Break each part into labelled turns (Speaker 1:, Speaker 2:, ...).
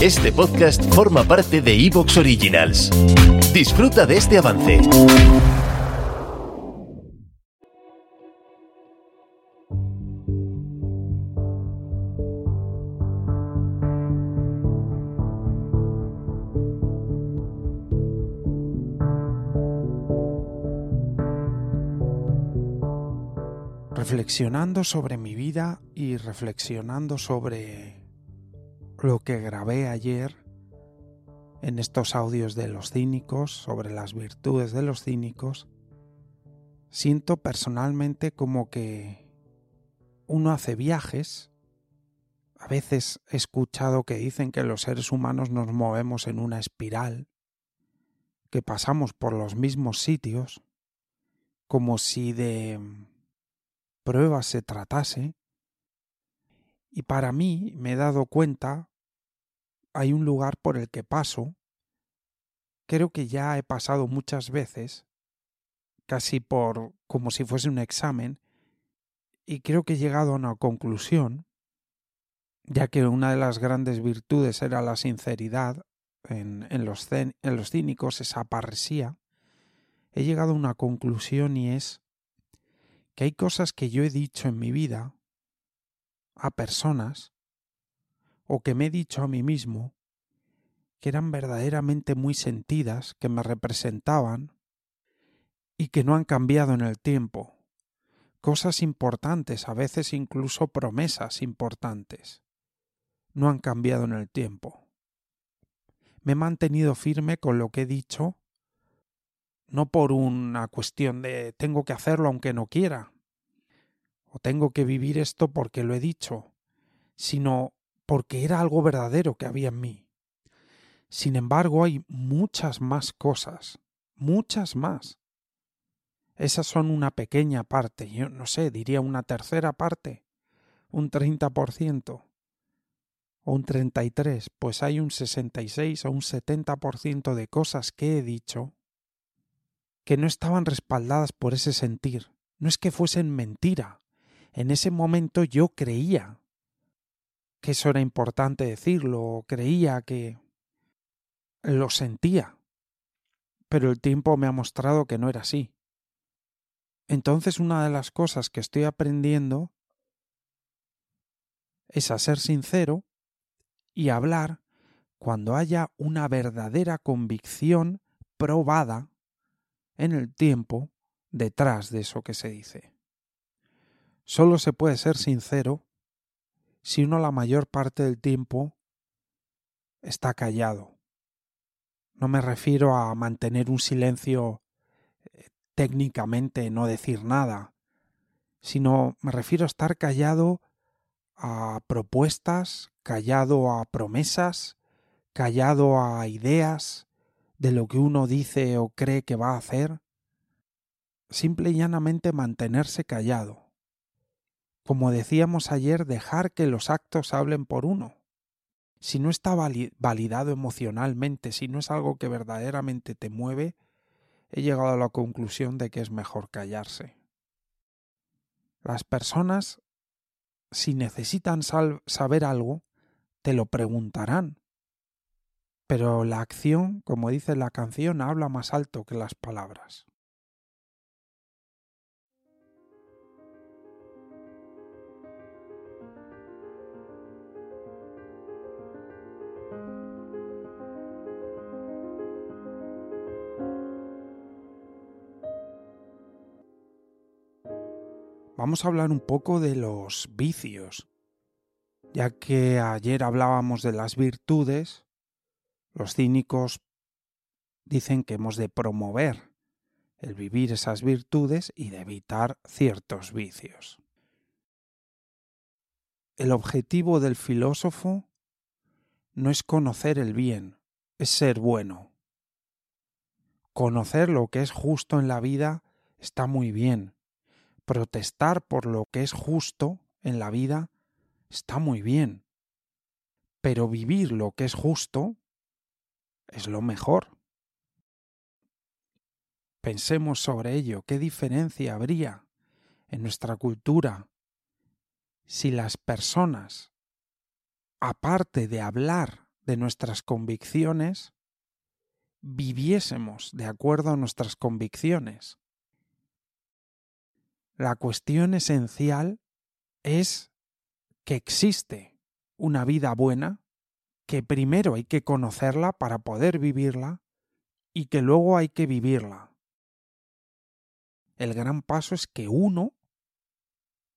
Speaker 1: Este podcast forma parte de Evox Originals. Disfruta de este avance.
Speaker 2: Reflexionando sobre mi vida y reflexionando sobre lo que grabé ayer en estos audios de los cínicos, sobre las virtudes de los cínicos, siento personalmente como que uno hace viajes. A veces he escuchado que dicen que los seres humanos nos movemos en una espiral, que pasamos por los mismos sitios, como si de pruebas se tratase, y para mí me he dado cuenta, hay un lugar por el que paso, creo que ya he pasado muchas veces, casi por como si fuese un examen, y creo que he llegado a una conclusión, ya que una de las grandes virtudes era la sinceridad en, en, los, en los cínicos, esa parresía, he llegado a una conclusión y es que hay cosas que yo he dicho en mi vida a personas o que me he dicho a mí mismo que eran verdaderamente muy sentidas, que me representaban y que no han cambiado en el tiempo. Cosas importantes, a veces incluso promesas importantes, no han cambiado en el tiempo. Me he mantenido firme con lo que he dicho, no por una cuestión de tengo que hacerlo aunque no quiera, tengo que vivir esto porque lo he dicho, sino porque era algo verdadero que había en mí. Sin embargo, hay muchas más cosas, muchas más. Esas son una pequeña parte, yo no sé, diría una tercera parte, un 30% o un 33, pues hay un 66 o un 70% de cosas que he dicho que no estaban respaldadas por ese sentir. No es que fuesen mentira, en ese momento yo creía que eso era importante decirlo, creía que lo sentía, pero el tiempo me ha mostrado que no era así. Entonces una de las cosas que estoy aprendiendo es a ser sincero y hablar cuando haya una verdadera convicción probada en el tiempo detrás de eso que se dice. Solo se puede ser sincero si uno la mayor parte del tiempo está callado. No me refiero a mantener un silencio eh, técnicamente, no decir nada, sino me refiero a estar callado a propuestas, callado a promesas, callado a ideas de lo que uno dice o cree que va a hacer. Simple y llanamente mantenerse callado como decíamos ayer, dejar que los actos hablen por uno. Si no está validado emocionalmente, si no es algo que verdaderamente te mueve, he llegado a la conclusión de que es mejor callarse. Las personas, si necesitan saber algo, te lo preguntarán. Pero la acción, como dice la canción, habla más alto que las palabras. Vamos a hablar un poco de los vicios. Ya que ayer hablábamos de las virtudes, los cínicos dicen que hemos de promover el vivir esas virtudes y de evitar ciertos vicios. El objetivo del filósofo no es conocer el bien, es ser bueno. Conocer lo que es justo en la vida está muy bien. Protestar por lo que es justo en la vida está muy bien. Pero vivir lo que es justo es lo mejor. Pensemos sobre ello, ¿qué diferencia habría en nuestra cultura si las personas, aparte de hablar de nuestras convicciones, viviésemos de acuerdo a nuestras convicciones? La cuestión esencial es que existe una vida buena, que primero hay que conocerla para poder vivirla y que luego hay que vivirla. El gran paso es que uno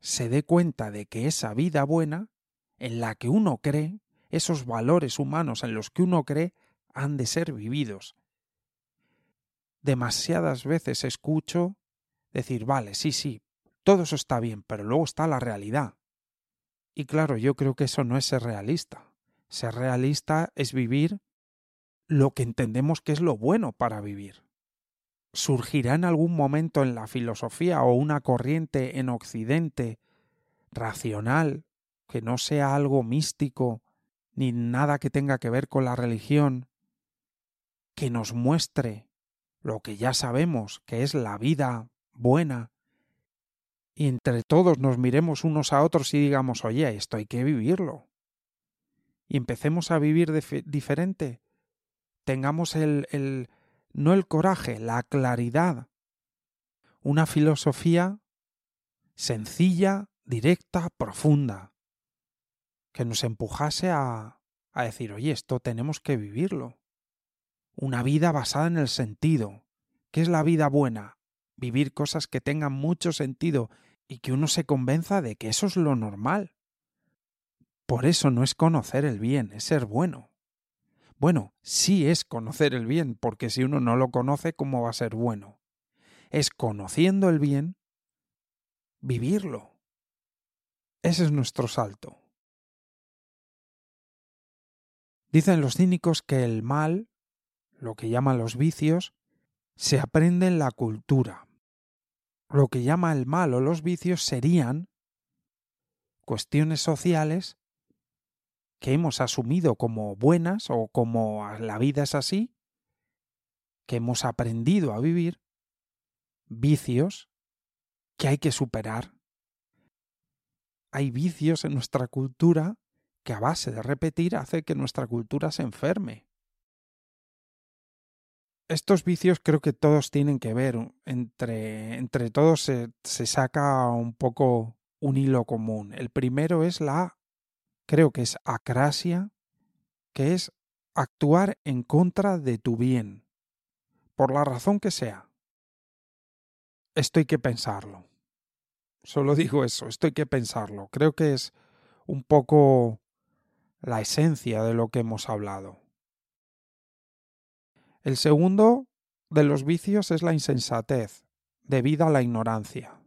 Speaker 2: se dé cuenta de que esa vida buena, en la que uno cree, esos valores humanos en los que uno cree, han de ser vividos. Demasiadas veces escucho decir, vale, sí, sí, todo eso está bien, pero luego está la realidad. Y claro, yo creo que eso no es ser realista. Ser realista es vivir lo que entendemos que es lo bueno para vivir. ¿Surgirá en algún momento en la filosofía o una corriente en Occidente racional, que no sea algo místico, ni nada que tenga que ver con la religión, que nos muestre lo que ya sabemos, que es la vida buena, y entre todos nos miremos unos a otros y digamos, oye, esto hay que vivirlo. Y empecemos a vivir diferente. Tengamos el, el, no el coraje, la claridad. Una filosofía sencilla, directa, profunda, que nos empujase a, a decir, oye, esto tenemos que vivirlo. Una vida basada en el sentido. ¿Qué es la vida buena? Vivir cosas que tengan mucho sentido y que uno se convenza de que eso es lo normal. Por eso no es conocer el bien, es ser bueno. Bueno, sí es conocer el bien, porque si uno no lo conoce, ¿cómo va a ser bueno? Es conociendo el bien, vivirlo. Ese es nuestro salto. Dicen los cínicos que el mal, lo que llaman los vicios, se aprende en la cultura, lo que llama el mal o los vicios serían cuestiones sociales que hemos asumido como buenas o como la vida es así, que hemos aprendido a vivir, vicios que hay que superar. Hay vicios en nuestra cultura que a base de repetir hace que nuestra cultura se enferme estos vicios creo que todos tienen que ver. Entre, entre todos se, se, saca un poco un hilo común. El primero es la, creo que es acrasia, que es actuar en contra de tu bien, por la razón que sea. Esto hay que pensarlo. Solo digo eso, esto hay que pensarlo. Creo que es un poco la esencia de lo que hemos hablado. El segundo de los vicios es la insensatez, debida a la ignorancia.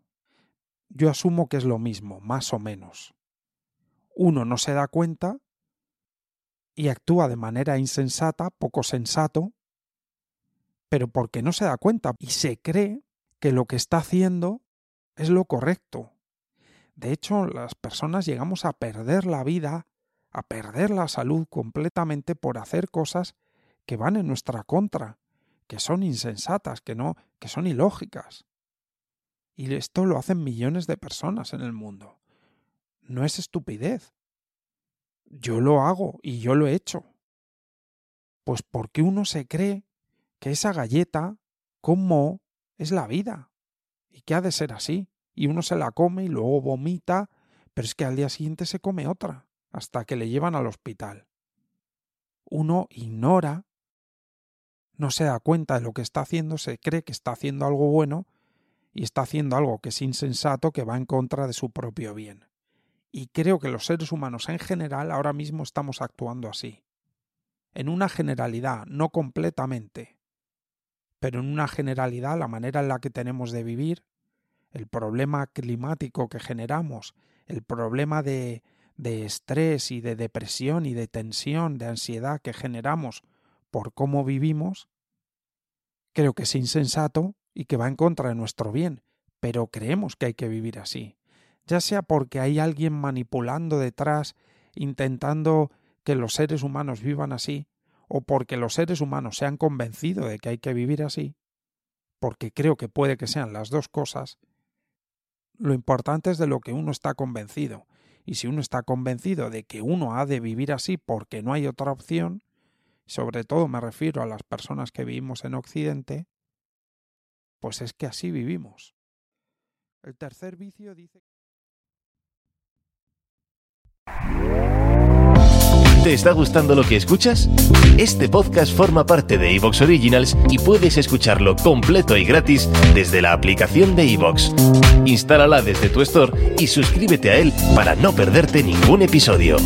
Speaker 2: Yo asumo que es lo mismo, más o menos. Uno no se da cuenta y actúa de manera insensata, poco sensato, pero porque no se da cuenta y se cree que lo que está haciendo es lo correcto. De hecho, las personas llegamos a perder la vida, a perder la salud completamente por hacer cosas que van en nuestra contra, que son insensatas, que no, que son ilógicas. Y esto lo hacen millones de personas en el mundo. No es estupidez. Yo lo hago y yo lo he hecho. Pues porque uno se cree que esa galleta como es la vida y que ha de ser así. Y uno se la come y luego vomita, pero es que al día siguiente se come otra, hasta que le llevan al hospital. Uno ignora no se da cuenta de lo que está haciendo, se cree que está haciendo algo bueno y está haciendo algo que es insensato, que va en contra de su propio bien. Y creo que los seres humanos en general ahora mismo estamos actuando así. En una generalidad, no completamente, pero en una generalidad la manera en la que tenemos de vivir, el problema climático que generamos, el problema de, de estrés y de depresión y de tensión, de ansiedad que generamos por cómo vivimos, creo que es insensato y que va en contra de nuestro bien, pero creemos que hay que vivir así, ya sea porque hay alguien manipulando detrás, intentando que los seres humanos vivan así, o porque los seres humanos se han convencido de que hay que vivir así, porque creo que puede que sean las dos cosas, lo importante es de lo que uno está convencido, y si uno está convencido de que uno ha de vivir así porque no hay otra opción, sobre todo me refiero a las personas que vivimos en Occidente, pues es que así vivimos. El tercer vicio dice
Speaker 1: ¿Te está gustando lo que escuchas? Este podcast forma parte de Evox Originals y puedes escucharlo completo y gratis desde la aplicación de Evox. Instálala desde tu store y suscríbete a él para no perderte ningún episodio.